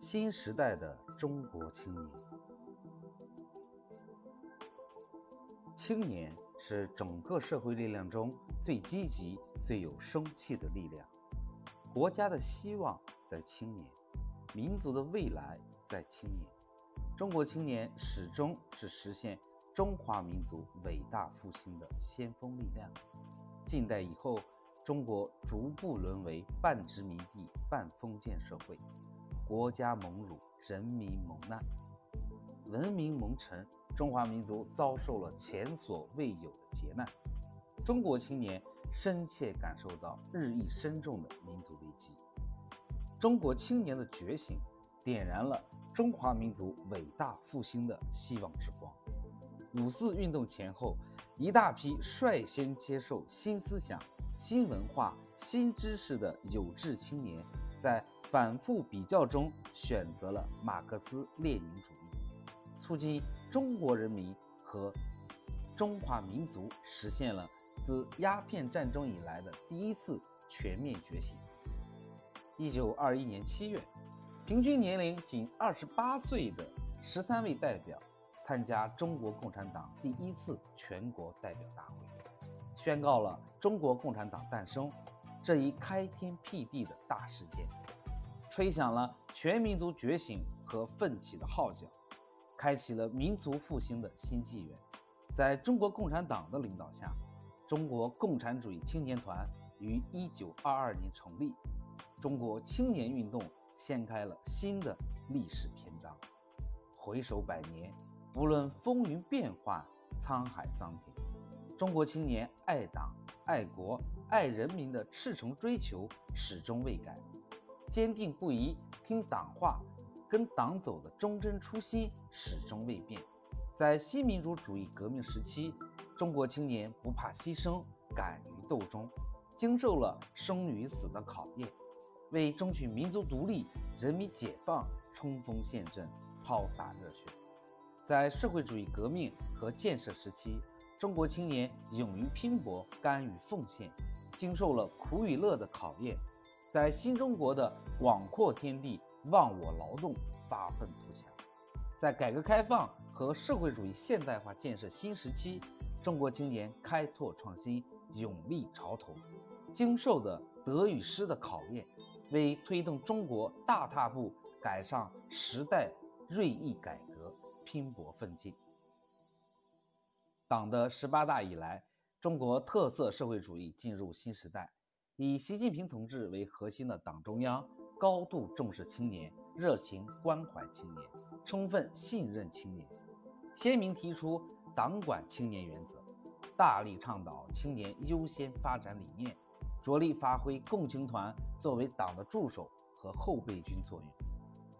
新时代的中国青年，青年是整个社会力量中最积极、最有生气的力量。国家的希望在青年，民族的未来在青年。中国青年始终是实现中华民族伟大复兴的先锋力量。近代以后，中国逐步沦为半殖民地半封建社会，国家蒙辱，人民蒙难，文明蒙尘，中华民族遭受了前所未有的劫难。中国青年深切感受到日益深重的民族危机。中国青年的觉醒，点燃了中华民族伟大复兴的希望之光。五四运动前后，一大批率先接受新思想、新文化、新知识的有志青年，在反复比较中选择了马克思列宁主义，促进中国人民和中华民族实现了。自鸦片战争以来的第一次全面觉醒。一九二一年七月，平均年龄仅二十八岁的十三位代表参加中国共产党第一次全国代表大会，宣告了中国共产党诞生这一开天辟地的大事件，吹响了全民族觉醒和奋起的号角，开启了民族复兴的新纪元。在中国共产党的领导下。中国共产主义青年团于一九二二年成立，中国青年运动掀开了新的历史篇章。回首百年，不论风云变幻、沧海桑田，中国青年爱党、爱国、爱人民的赤诚追求始终未改，坚定不移听党话、跟党走的忠贞初心始终未变。在新民主主义革命时期。中国青年不怕牺牲，敢于斗争，经受了生与死的考验，为争取民族独立、人民解放冲锋陷阵、抛洒热血。在社会主义革命和建设时期，中国青年勇于拼搏、甘于奉献，经受了苦与乐的考验，在新中国的广阔天地忘我劳动、发愤图强。在改革开放和社会主义现代化建设新时期。中国青年开拓创新，勇立潮头，经受的得与失的考验，为推动中国大踏步赶上时代锐意改革拼搏奋进。党的十八大以来，中国特色社会主义进入新时代，以习近平同志为核心的党中央高度重视青年，热情关怀青年，充分信任青年，鲜明提出。党管青年原则，大力倡导青年优先发展理念，着力发挥共青团作为党的助手和后备军作用，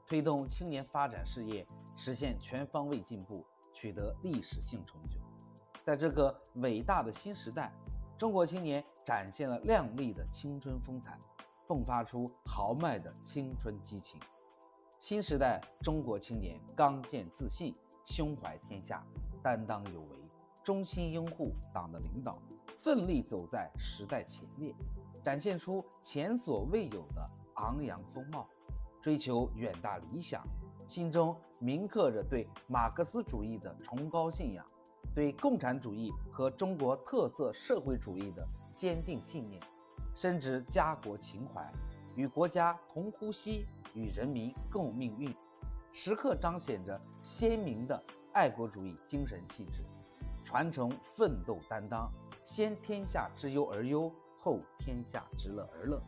推动青年发展事业实现全方位进步，取得历史性成就。在这个伟大的新时代，中国青年展现了亮丽的青春风采，迸发出豪迈的青春激情。新时代中国青年刚健自信，胸怀天下。担当有为，衷心拥护党的领导，奋力走在时代前列，展现出前所未有的昂扬风貌，追求远大理想，心中铭刻着对马克思主义的崇高信仰，对共产主义和中国特色社会主义的坚定信念，深知家国情怀，与国家同呼吸，与人民共命运，时刻彰显着鲜明的。爱国主义精神气质，传承奋斗担当，先天下之忧而忧，后天下之乐而乐，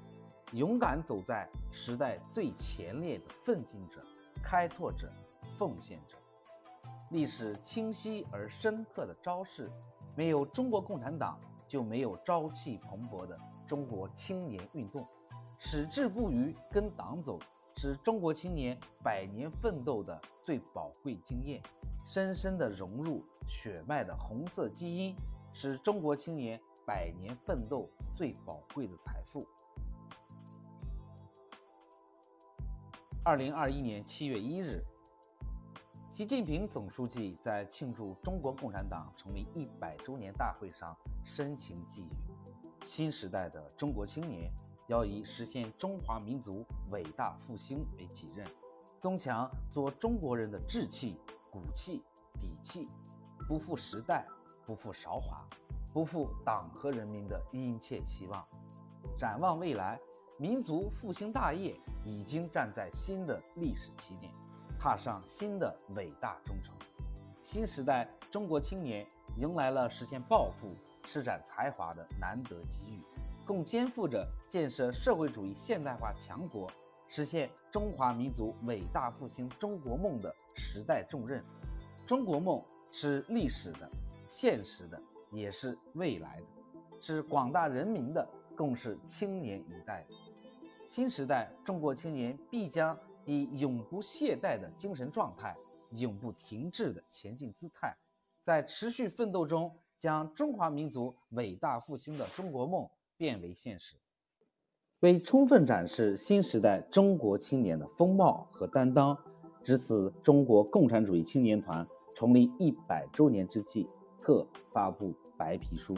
勇敢走在时代最前列的奋进者、开拓者、奉献者。历史清晰而深刻的昭示：没有中国共产党，就没有朝气蓬勃的中国青年运动。矢志不渝跟党走，是中国青年百年奋斗的最宝贵经验。深深地融入血脉的红色基因，是中国青年百年奋斗最宝贵的财富。二零二一年七月一日，习近平总书记在庆祝中国共产党成立一百周年大会上深情寄语：“新时代的中国青年要以实现中华民族伟大复兴为己任，增强做中国人的志气、骨气、底气，不负时代，不负韶华，不负党和人民的殷切期望。展望未来，民族复兴大业已经站在新的历史起点，踏上新的伟大征程。新时代中国青年迎来了实现抱负、施展才华的难得机遇，共肩负着建设社会主义现代化强国、实现中华民族伟大复兴中国梦的时代重任。中国梦是历史的、现实的，也是未来的，是广大人民的，更是青年一代的。新时代中国青年必将以永不懈怠的精神状态。永不停滞的前进姿态，在持续奋斗中，将中华民族伟大复兴的中国梦变为现实。为充分展示新时代中国青年的风貌和担当，值此中国共产主义青年团成立一百周年之际，特发布白皮书。